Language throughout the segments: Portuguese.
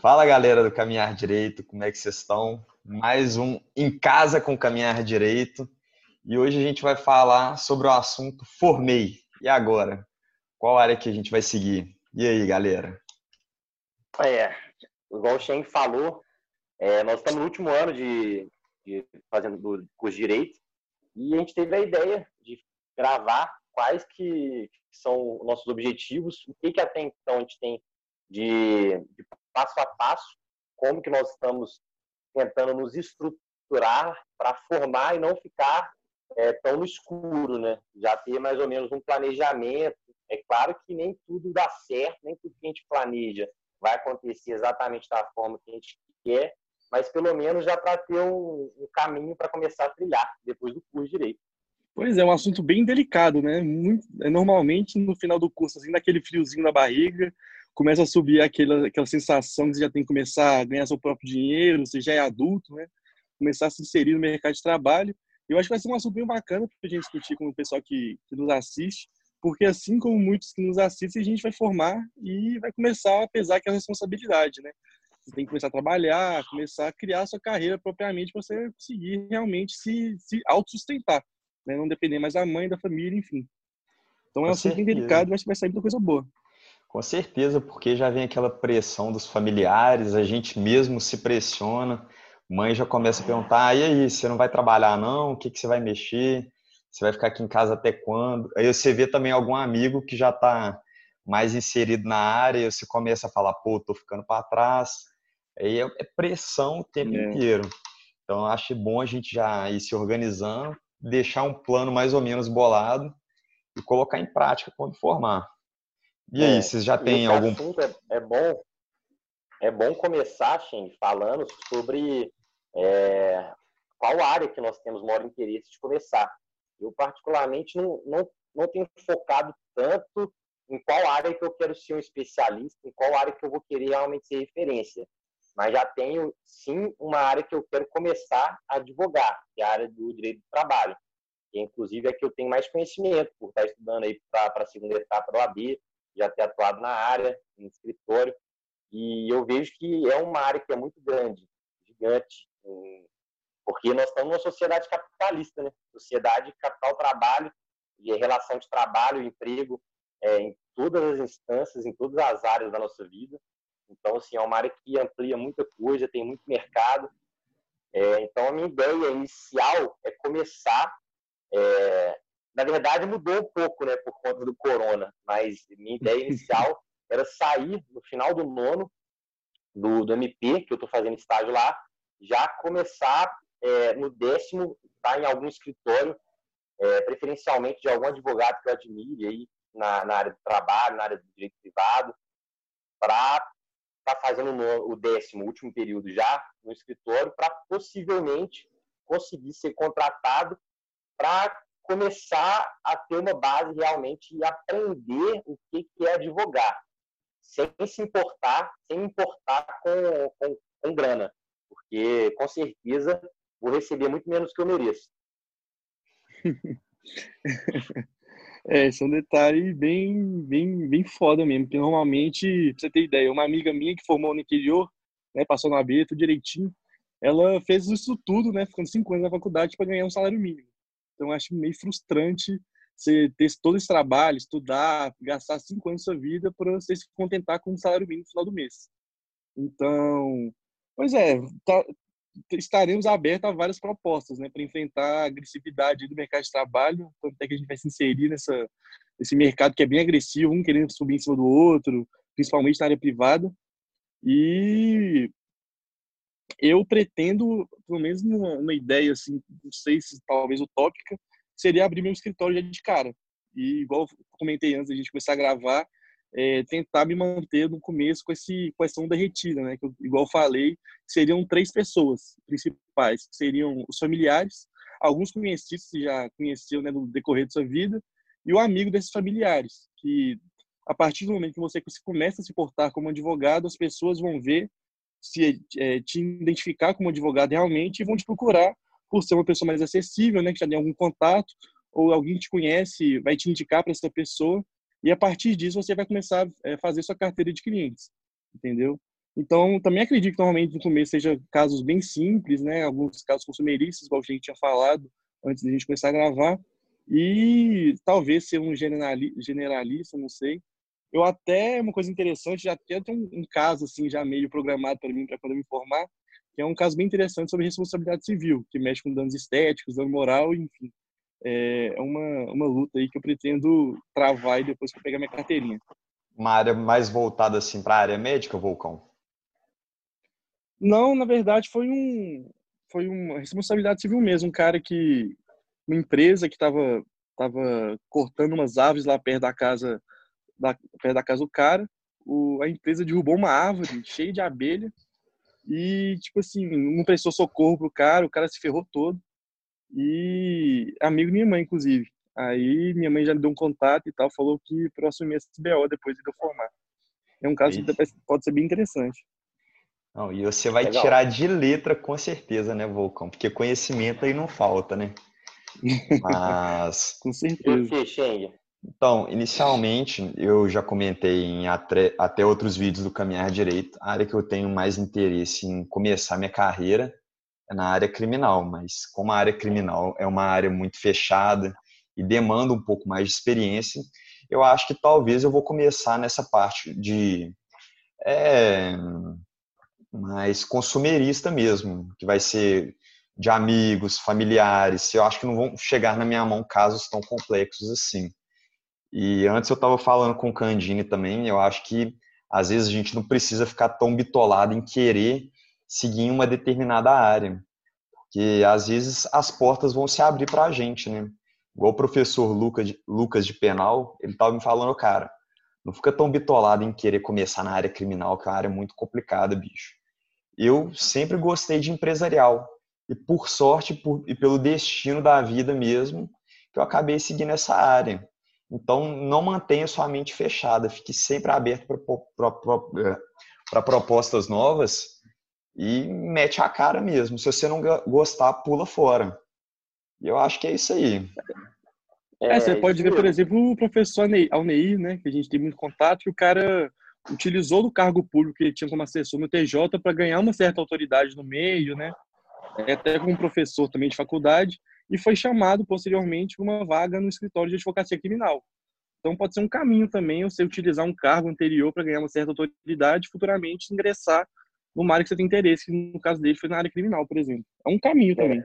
Fala galera do Caminhar Direito, como é que vocês estão? Mais um Em Casa com Caminhar Direito. E hoje a gente vai falar sobre o assunto Formei. E agora? Qual área que a gente vai seguir? E aí, galera? É, igual o Shen falou, é, nós estamos no último ano de, de fazendo do curso de Direito e a gente teve a ideia de gravar quais que são nossos objetivos, o que, que até então a gente tem de, de passo a passo, como que nós estamos tentando nos estruturar para formar e não ficar é, tão no escuro, né? Já ter mais ou menos um planejamento. É claro que nem tudo dá certo, nem tudo que a gente planeja vai acontecer exatamente da forma que a gente quer, mas pelo menos já para ter um, um caminho para começar a trilhar depois do curso de direito. Pois é, um assunto bem delicado, né? Muito, é, normalmente no final do curso, assim, daquele friozinho na barriga, começa a subir aquela, aquela sensação que você já tem que começar a ganhar seu próprio dinheiro, você já é adulto, né? Começar a se inserir no mercado de trabalho. Eu acho que vai ser um assunto bem bacana para a gente discutir com o pessoal que, que nos assiste, porque assim como muitos que nos assistem, a gente vai formar e vai começar a pesar aquela responsabilidade, né? Você tem que começar a trabalhar, começar a criar a sua carreira propriamente para você conseguir realmente se, se autossustentar né? não depender mais da mãe, da família, enfim. Então é um assunto bem delicado, mas vai sair muita coisa boa. Com certeza, porque já vem aquela pressão dos familiares, a gente mesmo se pressiona, mãe já começa a perguntar, e aí, você não vai trabalhar não? O que, que você vai mexer? Você vai ficar aqui em casa até quando? Aí você vê também algum amigo que já está mais inserido na área, e você começa a falar, pô, tô ficando para trás. Aí é, é pressão o tempo é. inteiro. Então, acho bom a gente já ir se organizando deixar um plano mais ou menos bolado e colocar em prática quando formar. E aí, é, vocês já têm algum. É, é, bom, é bom começar, Shen, falando sobre é, qual área que nós temos maior interesse de começar. Eu, particularmente, não, não, não tenho focado tanto em qual área que eu quero ser um especialista, em qual área que eu vou querer realmente ser referência mas já tenho sim uma área que eu quero começar a advogar, que é a área do direito do trabalho, que inclusive é que eu tenho mais conhecimento por estar estudando aí para a segunda etapa da OAB, já ter atuado na área, em escritório, e eu vejo que é uma área que é muito grande, gigante, porque nós estamos numa sociedade capitalista, né? Sociedade capital-trabalho e relação de trabalho, emprego, é, em todas as instâncias, em todas as áreas da nossa vida. Então, assim, é uma área que amplia muita coisa, tem muito mercado. É, então, a minha ideia inicial é começar. É, na verdade, mudou um pouco, né, por conta do corona, mas minha ideia inicial era sair no final do nono do, do MP, que eu estou fazendo estágio lá, já começar é, no décimo, tá em algum escritório, é, preferencialmente de algum advogado que eu admire aí na, na área do trabalho, na área do direito privado, para está fazendo no, o décimo, último período já no escritório, para possivelmente conseguir ser contratado para começar a ter uma base realmente e aprender o que, que é advogar, sem se importar, sem importar com, com, com grana, porque com certeza vou receber muito menos que eu mereço. É, esse é um detalhe bem, bem, bem foda mesmo, porque normalmente, pra você ter ideia, uma amiga minha que formou no interior, né, passou na B, tudo direitinho, ela fez isso tudo, né, ficando cinco anos na faculdade para ganhar um salário mínimo. Então, acho meio frustrante você ter todo esse trabalho, estudar, gastar cinco anos da sua vida para você se contentar com um salário mínimo no final do mês. Então, pois é, tá, estaremos abertos a várias propostas, né, para enfrentar a agressividade do mercado de trabalho, tanto é que a gente vai se inserir nessa nesse mercado que é bem agressivo, um querendo subir em cima do outro, principalmente na área privada. E eu pretendo, pelo menos uma, uma ideia assim, não sei se talvez utópica, seria abrir meu escritório já de cara. E igual comentei antes da gente começar a gravar, é, tentar me manter no começo com esse com essa onda retida, né? Que igual falei, seriam três pessoas principais, que seriam os familiares, alguns conhecidos que já conheceu né, no decorrer de sua vida, e o amigo desses familiares, que a partir do momento que você começa a se portar como advogado, as pessoas vão ver se é, te identificar como advogado realmente e vão te procurar por ser uma pessoa mais acessível, né, que já tem algum contato ou alguém te conhece vai te indicar para essa pessoa e a partir disso você vai começar a é, fazer sua carteira de clientes, entendeu? Então, também acredito que normalmente no começo seja casos bem simples, né? Alguns casos consumeristas, igual a gente tinha falado antes da gente começar a gravar. E talvez ser um generalista, não sei. Eu até, uma coisa interessante, já tenho um, um caso assim, já meio programado para mim, para quando eu me formar, que é um caso bem interessante sobre responsabilidade civil, que mexe com danos estéticos, dano moral, enfim. É, é uma, uma luta aí que eu pretendo travar depois que eu pegar minha carteirinha. Uma área mais voltada assim para a área médica, Vulcão? Não, na verdade foi um foi uma responsabilidade civil mesmo, um cara que uma empresa que estava tava cortando umas árvores lá perto da casa da, perto da casa do cara, o, a empresa derrubou uma árvore cheia de abelha e tipo assim, não prestou socorro pro cara, o cara se ferrou todo. E amigo minha mãe inclusive. Aí minha mãe já me deu um contato e tal, falou que próximo mês BO depois de eu formar. É um caso Isso. que pode ser bem interessante. Não, e você vai Legal. tirar de letra com certeza, né, Vulcão? Porque conhecimento aí não falta, né? Mas. com certeza. Então, inicialmente, eu já comentei em até, até outros vídeos do Caminhar Direito, a área que eu tenho mais interesse em começar minha carreira é na área criminal, mas como a área criminal é uma área muito fechada e demanda um pouco mais de experiência, eu acho que talvez eu vou começar nessa parte de é, mais consumerista mesmo, que vai ser de amigos, familiares. Eu acho que não vão chegar na minha mão casos tão complexos assim. E antes eu estava falando com o Candini também, eu acho que às vezes a gente não precisa ficar tão bitolado em querer seguir uma determinada área, porque às vezes as portas vão se abrir para a gente, né? Igual o professor Lucas de, Lucas de Penal, ele estava me falando, cara, não fica tão bitolado em querer começar na área criminal, que é uma área muito complicada, bicho eu sempre gostei de empresarial. E por sorte por, e pelo destino da vida mesmo, que eu acabei seguindo essa área. Então, não mantenha sua mente fechada, fique sempre aberto para propostas novas e mete a cara mesmo. Se você não gostar, pula fora. E eu acho que é isso aí. É, você pode ver, por exemplo, o professor Alneir, né, que a gente tem muito contato, que o cara utilizou do cargo público que ele tinha como assessor no TJ para ganhar uma certa autoridade no meio, né? É, até como professor também de faculdade, e foi chamado posteriormente para uma vaga no escritório de advocacia criminal. Então pode ser um caminho também você utilizar um cargo anterior para ganhar uma certa autoridade e futuramente ingressar numa área que você tem interesse, que no caso dele foi na área criminal, por exemplo. É um caminho é, também.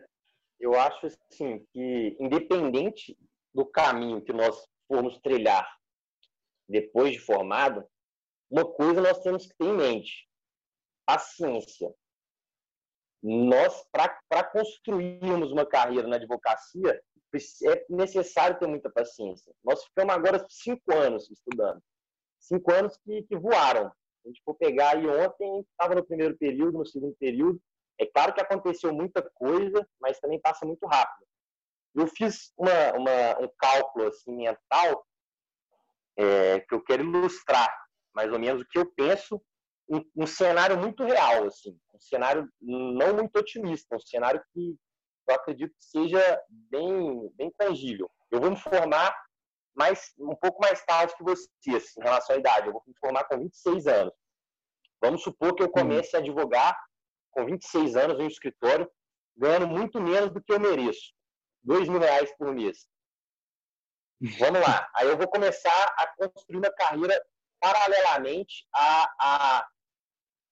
Eu acho assim que independente do caminho que nós formos trilhar depois de formado, uma coisa nós temos que ter em mente: paciência. Nós, para construirmos uma carreira na advocacia, é necessário ter muita paciência. Nós ficamos agora cinco anos estudando. Cinco anos que, que voaram. A gente for pegar aí ontem, estava no primeiro período, no segundo período. É claro que aconteceu muita coisa, mas também passa muito rápido. Eu fiz uma, uma um cálculo assim, mental é, que eu quero ilustrar mais ou menos o que eu penso, um, um, cenário muito real, assim, um cenário não muito otimista, um cenário que eu acredito que seja bem, bem tangível. Eu vou me formar mais, um pouco mais tarde que vocês, em relação à idade. Eu vou me formar com 26 anos. Vamos supor que eu comece a advogar com 26 anos em um escritório, ganhando muito menos do que eu mereço. Dois mil reais por mês. Vamos lá. Aí eu vou começar a construir uma carreira paralelamente a, a,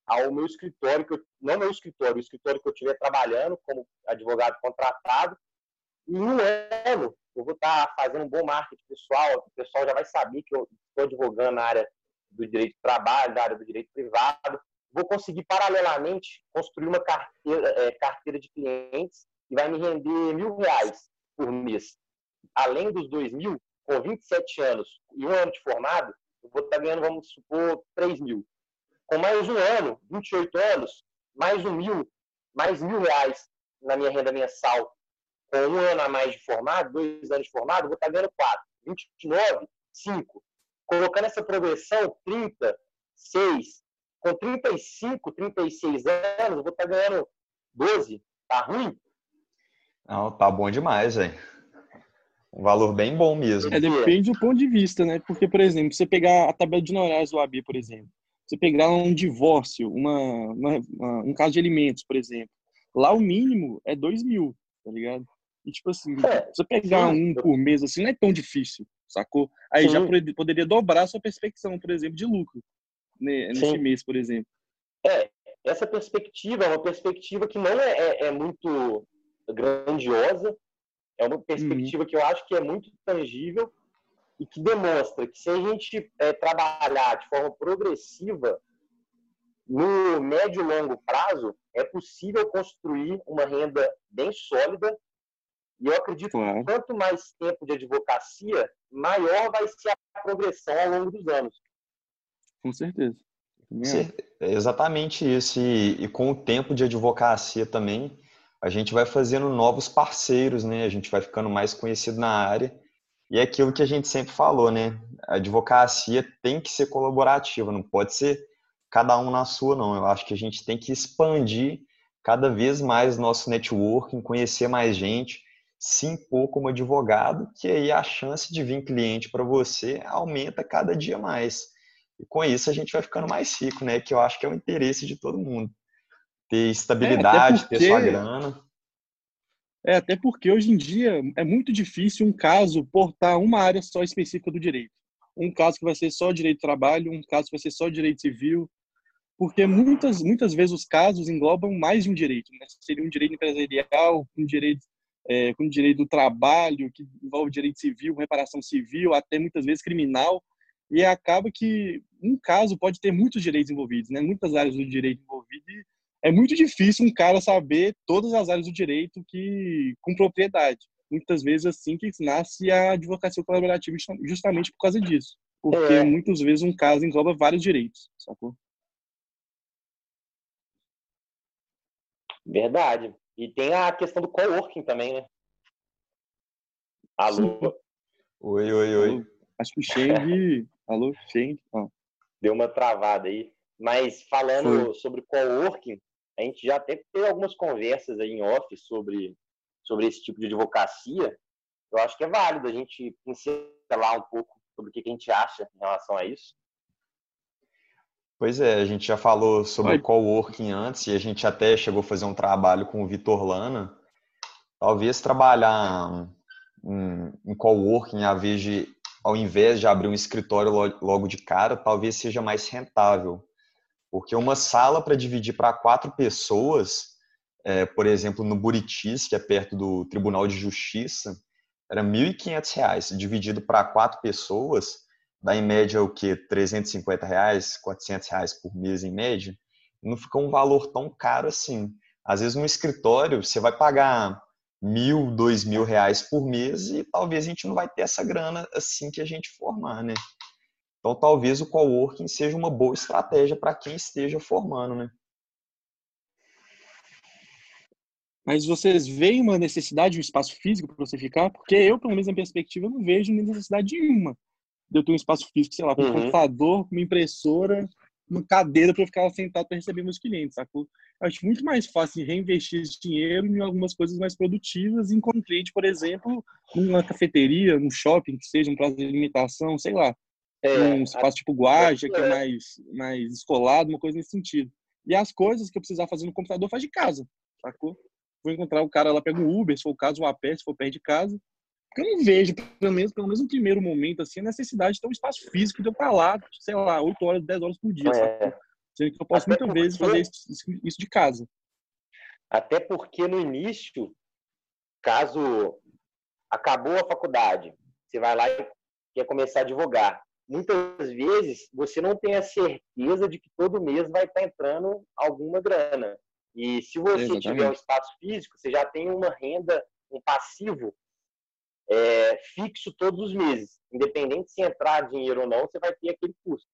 ao meu escritório, que eu, não meu escritório, o escritório que eu estiver trabalhando como advogado contratado. Em um ano, eu vou estar fazendo um bom marketing pessoal, o pessoal já vai saber que eu estou advogando na área do direito do trabalho, da área do direito privado. Vou conseguir, paralelamente, construir uma carteira, é, carteira de clientes que vai me render mil reais por mês. Além dos dois mil, com 27 anos e um ano de formado, eu vou estar ganhando, vamos supor, 3 mil. Com mais um ano, 28 anos, mais um mil, mais mil reais na minha renda mensal. Com um ano a mais de formado, dois anos de formado, eu vou estar ganhando 4. 29, 5. Colocando essa progressão, 30, 6. Com 35, 36 anos, eu vou estar ganhando 12. Tá ruim? Não, tá bom demais, velho. Um valor bem bom mesmo. É, depende do ponto de vista, né? Porque, por exemplo, você pegar a tabela de honorários do AB, por exemplo, Você pegar um divórcio, uma, uma, uma, um caso de alimentos, por exemplo, lá o mínimo é 2 mil, tá ligado? E tipo assim, é, você pegar sim. um por mês assim não é tão difícil, sacou? Aí sim. já poderia dobrar a sua perspectiva, por exemplo, de lucro né, nesse sim. mês, por exemplo. É, essa perspectiva é uma perspectiva que não é, é, é muito grandiosa, é uma perspectiva uhum. que eu acho que é muito tangível e que demonstra que se a gente é, trabalhar de forma progressiva, no médio e longo prazo, é possível construir uma renda bem sólida. E eu acredito que quanto mais tempo de advocacia, maior vai ser a progressão ao longo dos anos. Com certeza. É exatamente isso. E, e, com o tempo de advocacia também, a gente vai fazendo novos parceiros, né? A gente vai ficando mais conhecido na área. E é aquilo que a gente sempre falou, né? A advocacia tem que ser colaborativa, não pode ser cada um na sua, não. Eu acho que a gente tem que expandir cada vez mais nosso networking, conhecer mais gente, se impor como advogado, que aí a chance de vir cliente para você aumenta cada dia mais. E com isso a gente vai ficando mais rico, né? Que eu acho que é o interesse de todo mundo. Ter estabilidade, é, porque... ter sua grana. É, até porque hoje em dia é muito difícil um caso portar uma área só específica do direito. Um caso que vai ser só direito do trabalho, um caso que vai ser só direito civil, porque muitas muitas vezes os casos englobam mais de um direito. Né? Seria um direito empresarial, um direito é, com direito do trabalho, que envolve direito civil, reparação civil, até muitas vezes criminal, e acaba que um caso pode ter muitos direitos envolvidos, né? muitas áreas do direito envolvidas, é muito difícil um cara saber todas as áreas do direito que com propriedade. Muitas vezes assim que nasce a advocacia colaborativa justamente por causa disso. Porque é. muitas vezes um caso engloba vários direitos, sacou? Verdade. E tem a questão do coworking também, né? Alô? Sim. Oi, oi, oi. Acho que o Sheng... Alô, Sheng? Ah. Deu uma travada aí. Mas falando Foi. sobre coworking, a gente já até teve algumas conversas aí em off sobre, sobre esse tipo de advocacia. Eu acho que é válido a gente pincelar um pouco sobre o que a gente acha em relação a isso. Pois é, a gente já falou sobre Oi. coworking antes e a gente até chegou a fazer um trabalho com o Vitor Lana. Talvez trabalhar em, em coworking ao invés, de, ao invés de abrir um escritório logo de cara, talvez seja mais rentável. Porque uma sala para dividir para quatro pessoas, é, por exemplo, no Buritis, que é perto do Tribunal de Justiça, era R$ 1.500, dividido para quatro pessoas, dá em média o quê? 350 reais, 400 reais por mês em média. Não fica um valor tão caro assim. Às vezes no escritório você vai pagar mil, dois mil reais por mês e talvez a gente não vai ter essa grana assim que a gente formar, né? Então, talvez o coworking seja uma boa estratégia para quem esteja formando, né? Mas vocês veem uma necessidade de um espaço físico para você ficar? Porque eu, pelo menos na perspectiva, não vejo necessidade nenhuma de eu ter um espaço físico, sei lá, com um uhum. computador, uma impressora, uma cadeira para eu ficar sentado para receber meus clientes, sacou? Eu acho muito mais fácil reinvestir esse dinheiro em algumas coisas mais produtivas, em um cliente, por exemplo, numa cafeteria, num shopping, que seja um prazo de alimentação, sei lá. É, um espaço tipo Guaja, que é, é mais, mais escolado, uma coisa nesse sentido. E as coisas que eu precisar fazer no computador faz de casa, sacou? Vou encontrar o cara lá, pega um Uber, se for o caso, um a pé, se for perto de casa. Porque eu não vejo, pelo menos, pelo menos no primeiro momento, assim, a necessidade de ter um espaço físico de eu estar lá, sei lá, 8 horas, 10 horas por dia, é. Sendo que eu posso Até muitas porque... vezes fazer isso, isso de casa. Até porque no início, caso acabou a faculdade, você vai lá e quer começar a advogar muitas vezes você não tem a certeza de que todo mês vai estar entrando alguma grana. E se você Exatamente. tiver um espaço físico, você já tem uma renda, um passivo é, fixo todos os meses. Independente se entrar dinheiro ou não, você vai ter aquele custo.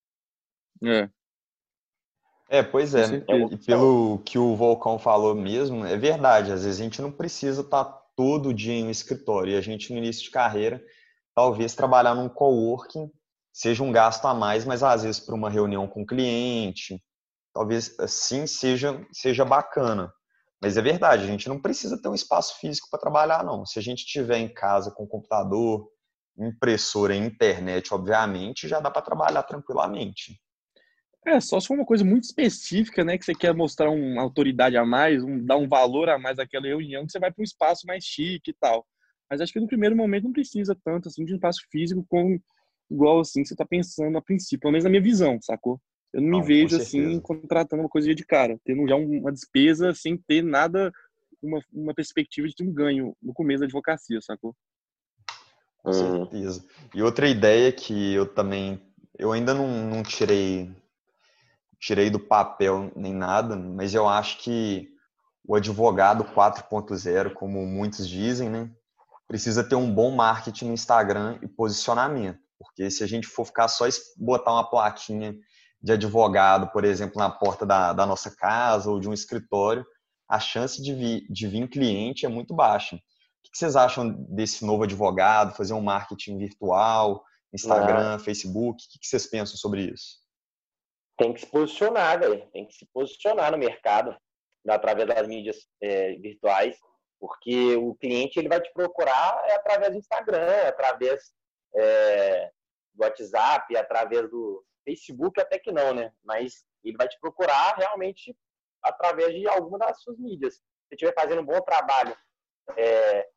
É. É, pois é. E pelo que o Volcão falou mesmo, é verdade. Às vezes a gente não precisa estar todo dia em um escritório. E a gente, no início de carreira, talvez trabalhar num coworking seja um gasto a mais, mas às vezes para uma reunião com o cliente, talvez assim seja, seja bacana. Mas é verdade, a gente não precisa ter um espaço físico para trabalhar, não. Se a gente estiver em casa com computador, impressora e internet, obviamente, já dá para trabalhar tranquilamente. É, só se for uma coisa muito específica, né, que você quer mostrar uma autoridade a mais, um, dar um valor a mais àquela reunião, que você vai para um espaço mais chique e tal. Mas acho que no primeiro momento não precisa tanto assim de um espaço físico como igual assim você está pensando a princípio, pelo menos na minha visão, sacou? Eu não, não me vejo assim contratando uma coisa de cara, tendo já uma despesa sem ter nada, uma, uma perspectiva de ter um ganho no começo da advocacia, sacou? Com certeza. E outra ideia que eu também, eu ainda não, não tirei tirei do papel nem nada, mas eu acho que o advogado 4.0, como muitos dizem, né, precisa ter um bom marketing no Instagram e posicionamento. Porque se a gente for ficar só botar uma plaquinha de advogado, por exemplo, na porta da, da nossa casa ou de um escritório, a chance de vir, de vir cliente é muito baixa. O que vocês acham desse novo advogado, fazer um marketing virtual, Instagram, Facebook? O que vocês pensam sobre isso? Tem que se posicionar, velho. Tem que se posicionar no mercado através das mídias é, virtuais, porque o cliente ele vai te procurar é através do Instagram, é através é, do WhatsApp, através do Facebook, até que não, né? Mas ele vai te procurar realmente através de alguma das suas mídias. Se estiver fazendo um bom trabalho é,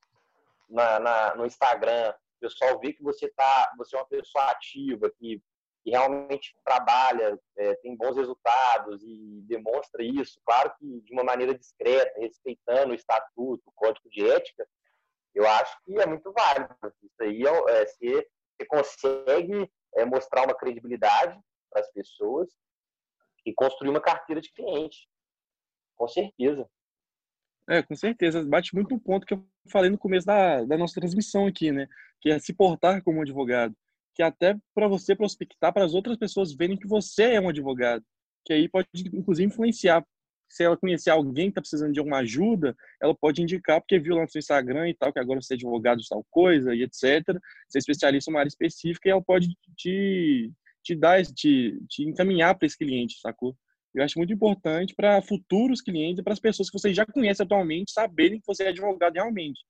na, na, no Instagram, o pessoal vê que você tá, você é uma pessoa ativa, que, que realmente trabalha, é, tem bons resultados e demonstra isso, claro que de uma maneira discreta, respeitando o estatuto, o código de ética, eu acho que é muito válido. Isso aí é, é você, você consegue é, mostrar uma credibilidade para as pessoas e construir uma carteira de cliente. Com certeza. É, com certeza. Bate muito no ponto que eu falei no começo da, da nossa transmissão aqui, né? Que é se portar como advogado. Que até para você prospectar para as outras pessoas verem que você é um advogado. Que aí pode, inclusive, influenciar se ela conhecer alguém que está precisando de alguma ajuda, ela pode indicar, porque viu lá no seu Instagram e tal, que agora você é advogado de tal coisa e etc. Você é especialista em uma área específica e ela pode te, te dar, te, te encaminhar para esse cliente, sacou? Eu acho muito importante para futuros clientes, para as pessoas que você já conhece atualmente, saberem que você é advogado realmente.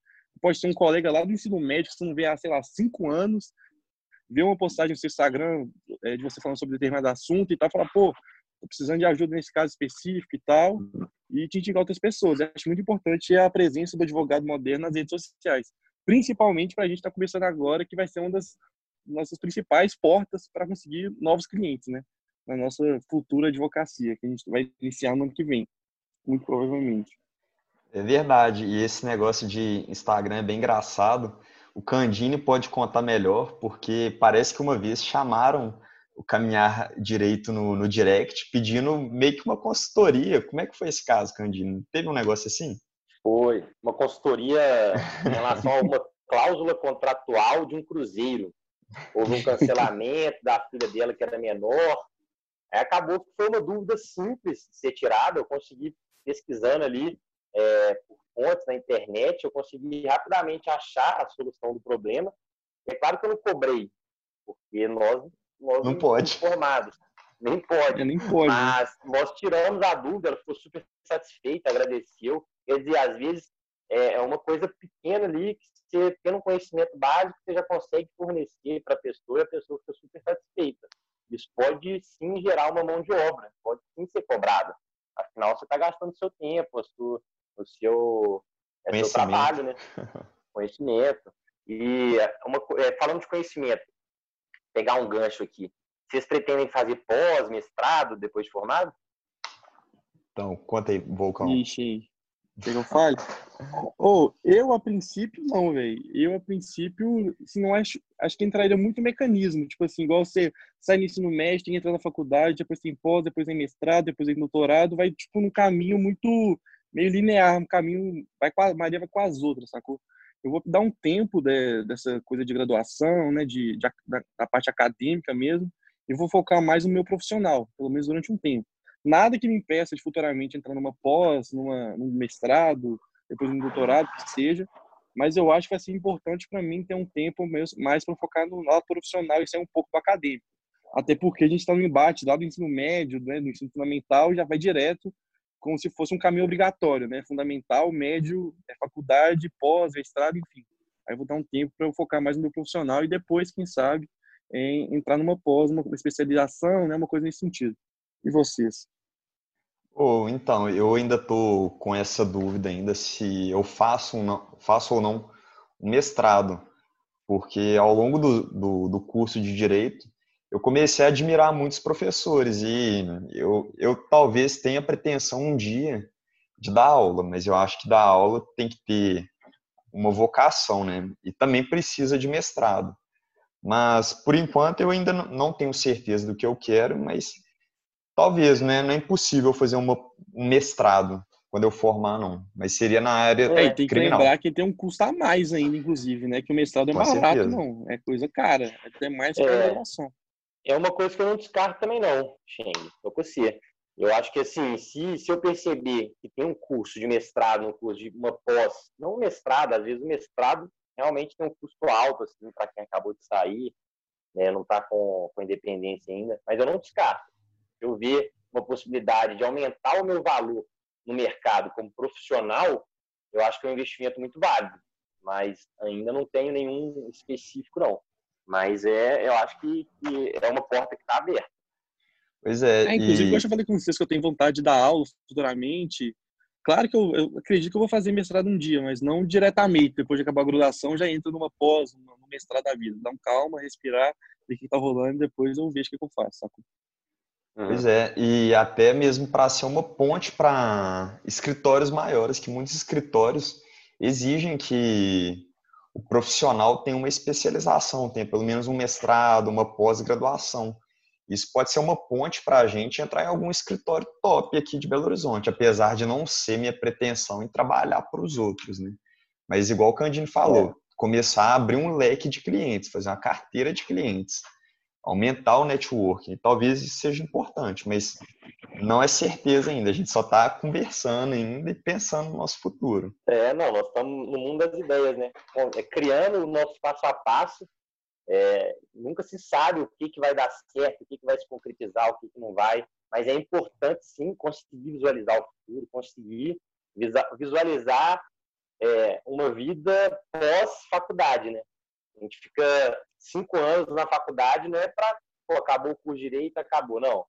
Pode ser um colega lá do ensino médio que você não vê há, sei lá, cinco anos, ver uma postagem no seu Instagram é, de você falando sobre determinado assunto e tal, falar, pô, tô precisando de ajuda nesse caso específico e tal, e te indicar outras pessoas. Eu acho muito importante a presença do advogado moderno nas redes sociais, principalmente para a gente estar tá começando agora, que vai ser uma das nossas principais portas para conseguir novos clientes, né? Na nossa futura advocacia, que a gente vai iniciar no ano que vem, muito provavelmente. É verdade, e esse negócio de Instagram é bem engraçado. O Candini pode contar melhor, porque parece que uma vez chamaram o caminhar direito no, no direct, pedindo meio que uma consultoria. Como é que foi esse caso, Candino? Teve um negócio assim? Foi. Uma consultoria em relação a uma cláusula contratual de um cruzeiro. Houve um cancelamento da filha dela, que era menor. Aí acabou que foi uma dúvida simples de ser tirada. Eu consegui, pesquisando ali é, por fontes na internet, eu consegui rapidamente achar a solução do problema. É claro que eu não cobrei, porque nós nós não pode. Formados. Nem pode. nem pode. Mas nós tiramos a dúvida, ela ficou super satisfeita, agradeceu. Quer dizer, às vezes é, é uma coisa pequena ali que você, tendo um conhecimento básico, você já consegue fornecer para a pessoa e a pessoa fica super satisfeita. Isso pode sim gerar uma mão de obra, pode sim ser cobrado. Afinal, você está gastando seu tempo, o seu, o seu, é seu trabalho, né? conhecimento. E uma, é, falando de conhecimento, pegar um gancho aqui. Vocês pretendem fazer pós, mestrado, depois de formado? Então, conta aí, Volcão. Ixi, quer que eu fale? oh, eu, a princípio, não, velho. Eu, a princípio, se não acho, acho que entraria muito mecanismo. Tipo assim, igual você sai no ensino médio, tem que entrar na faculdade, depois tem pós, depois tem mestrado, depois tem doutorado, vai, tipo, num caminho muito meio linear, um caminho, vai com a Maria vai com as outras, sacou? Eu vou dar um tempo de, dessa coisa de graduação, né, de, de da, da, parte acadêmica mesmo, e vou focar mais no meu profissional, pelo menos durante um tempo. Nada que me impeça de futuramente entrar numa pós, numa, num mestrado, depois num doutorado, que seja, mas eu acho que vai ser importante para mim ter um tempo mais para focar no lado profissional e ser um pouco acadêmico. Até porque a gente está no embate lá do ensino médio, né, do ensino fundamental, já vai direto como se fosse um caminho obrigatório, né? Fundamental, médio, é faculdade, pós, mestrado, enfim. Aí vou dar um tempo para eu focar mais no meu profissional e depois, quem sabe, em entrar numa pós, uma especialização, né? Uma coisa nesse sentido. E vocês? Oh, então, eu ainda estou com essa dúvida ainda se eu faço, ou não, faço ou não um mestrado, porque ao longo do, do, do curso de Direito, eu comecei a admirar muitos professores e eu, eu talvez tenha pretensão um dia de dar aula, mas eu acho que dar aula tem que ter uma vocação, né? E também precisa de mestrado. Mas, por enquanto, eu ainda não tenho certeza do que eu quero, mas talvez, né? Não é impossível fazer uma, um mestrado quando eu formar, não. Mas seria na área é, e tem que lembrar que tem um custo a mais ainda, inclusive, né? Que o mestrado é mais barato, não. É coisa cara. É até mais que é, a É uma coisa que eu não descarto também, não, Xeng. Tô com você. Eu acho que, assim, se, se eu perceber que tem um curso de mestrado, um curso de uma pós, não mestrado, às vezes o mestrado realmente tem um custo alto, assim, para quem acabou de sair, né, não está com, com independência ainda, mas eu não descarto. Eu ver uma possibilidade de aumentar o meu valor no mercado como profissional, eu acho que é um investimento muito válido, mas ainda não tenho nenhum específico, não. Mas é, eu acho que, que é uma porta que está aberta. Pois é. é inclusive, e... eu já falei com vocês que eu tenho vontade de dar aula futuramente, Claro que eu, eu, acredito que eu vou fazer mestrado um dia, mas não diretamente. Depois de acabar a graduação, já entro numa pós, no mestrado da vida. Dá um calma, respirar, ver o que tá rolando e depois eu vejo o que, eu faço, saco? Pois é, e até mesmo para ser uma ponte para escritórios maiores, que muitos escritórios exigem que o profissional tenha uma especialização, tenha pelo menos um mestrado, uma pós-graduação. Isso pode ser uma ponte para a gente entrar em algum escritório top aqui de Belo Horizonte, apesar de não ser minha pretensão em trabalhar para os outros, né? Mas igual o Candine falou, é. começar a abrir um leque de clientes, fazer uma carteira de clientes, aumentar o networking. Talvez isso seja importante, mas não é certeza ainda. A gente só está conversando ainda e pensando no nosso futuro. É, não, nós estamos no mundo das ideias, né? É criando o nosso passo a passo é, nunca se sabe o que, que vai dar certo, o que, que vai se concretizar, o que, que não vai, mas é importante sim conseguir visualizar o futuro, conseguir visualizar é, uma vida pós-faculdade, né? A gente fica cinco anos na faculdade, não é para, acabou o curso de direito, acabou, não.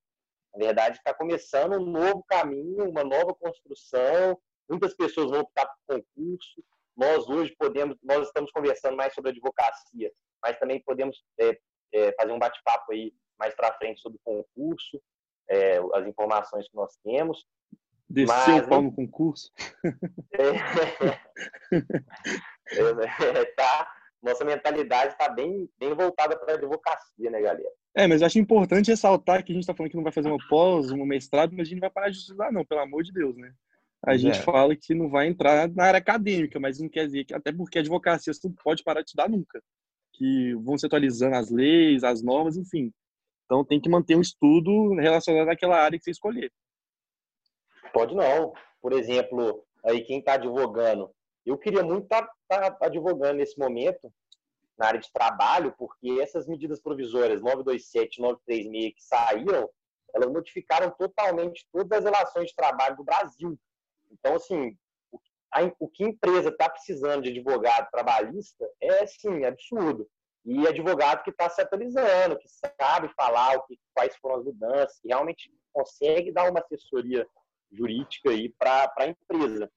Na verdade, está começando um novo caminho, uma nova construção. Muitas pessoas vão optar por concurso. Nós hoje podemos, nós estamos conversando mais sobre advocacia, mas também podemos é, é, fazer um bate-papo aí mais para frente sobre o concurso, é, as informações que nós temos. Desceu mas, o pau no concurso? É, é, tá, nossa mentalidade está bem, bem voltada para a advocacia, né, galera? É, mas eu acho importante ressaltar que a gente está falando que não vai fazer uma pós, um mestrado, mas a gente não vai parar de estudar, não, pelo amor de Deus, né? A gente é. fala que não vai entrar na área acadêmica, mas não quer dizer que, até porque a advocacia você não pode parar de estudar nunca que vão se atualizando as leis, as normas, enfim. Então tem que manter um estudo relacionado àquela área que você escolher. Pode não. Por exemplo, aí quem está advogando, eu queria muito estar tá, tá advogando nesse momento na área de trabalho, porque essas medidas provisórias 927 e 936 que saíram, elas modificaram totalmente todas as relações de trabalho do Brasil. Então, assim, o que a empresa está precisando de advogado trabalhista é, sim, absurdo. E advogado que está se atualizando, que sabe falar o que, quais foram as mudanças, que realmente consegue dar uma assessoria jurídica aí para a empresa.